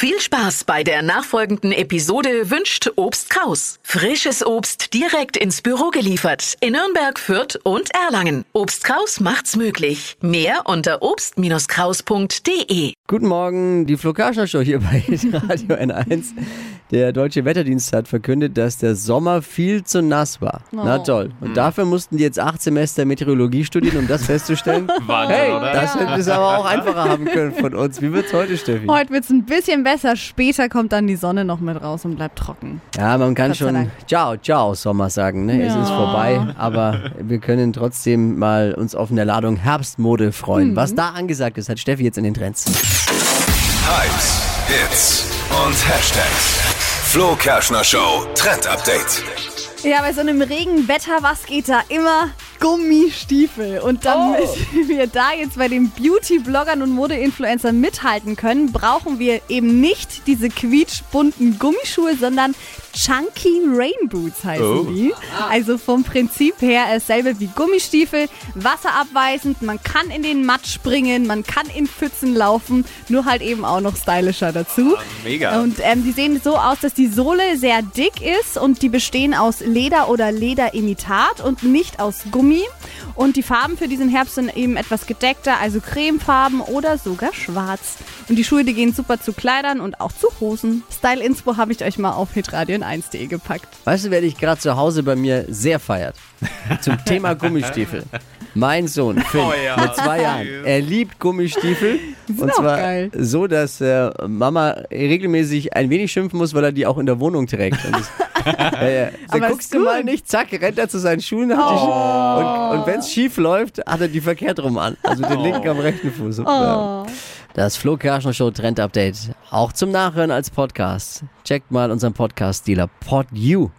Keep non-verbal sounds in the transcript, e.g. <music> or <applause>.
Viel Spaß bei der nachfolgenden Episode wünscht Obst Kraus. Frisches Obst direkt ins Büro geliefert in Nürnberg, Fürth und Erlangen. Obst Kraus macht's möglich. Mehr unter obst-kraus.de. Guten Morgen, die Flo Show hier bei <laughs> Radio N1. Der Deutsche Wetterdienst hat verkündet, dass der Sommer viel zu nass war. Na toll. Und dafür mussten die jetzt acht Semester Meteorologie studieren, um das festzustellen. <laughs> Wahnsinn, hey, oder? das hätten sie aber auch einfacher haben können von uns. Wie wird's heute, Steffi? Heute wird es ein bisschen besser. Später kommt dann die Sonne noch mit raus und bleibt trocken. Ja, man kann schon. Ciao, Ciao Sommer sagen. Ne? Es Ja. ist vorbei, aber wir können trotzdem mal uns auf eine Ladung Herbstmode Mhm. freuen. Was da angesagt ist, hat Steffi jetzt in den Trends. Hypes, Hits und Hashtags. Flo Kerschner Show Trend Update. Ja, bei so einem Regenwetter, was geht da immer? Gummistiefel. Und damit wir da jetzt bei den Beauty-Bloggern und Mode-Influencern mithalten können, brauchen wir eben nicht diese quietschbunten Gummischuhe, sondern Chunky Rain Boots heißen Oh. die. Also vom Prinzip her dasselbe wie Gummistiefel, wasserabweisend, man kann in den Matsch springen, man kann in Pfützen laufen, nur halt eben auch noch stylischer dazu. Mega. Und ähm, die sehen so aus, dass die Sohle sehr dick ist und die bestehen aus Leder oder Lederimitat und nicht aus Gummi. Und die Farben für diesen Herbst sind eben etwas gedeckter, also cremefarben oder sogar schwarz. Und die Schuhe, die gehen super zu Kleidern und auch zu Hosen. Style Inspo habe ich euch mal auf hitradion1.de gepackt. Weißt du, wer dich gerade zu Hause bei mir sehr feiert? Zum Thema <laughs> Gummistiefel. Mein Sohn, Finn, Oh ja, mit zwei Jahren. Er liebt Gummistiefel. Und auch zwar geil. so, dass äh, Mama regelmäßig ein wenig schimpfen muss, weil er die auch in der Wohnung trägt. Und das, <laughs> ja, ja. So, Aber guckst du mal nicht, zack, rennt er zu seinen Schuhen. Schu- und und wenn es schief läuft, hat er die verkehrt rum an. Also den linken am rechten Fuß. Ja. Das Flo Kerschner Show Trend Update. Auch zum Nachhören als Podcast. Checkt mal unseren Podcast-Dealer PodU.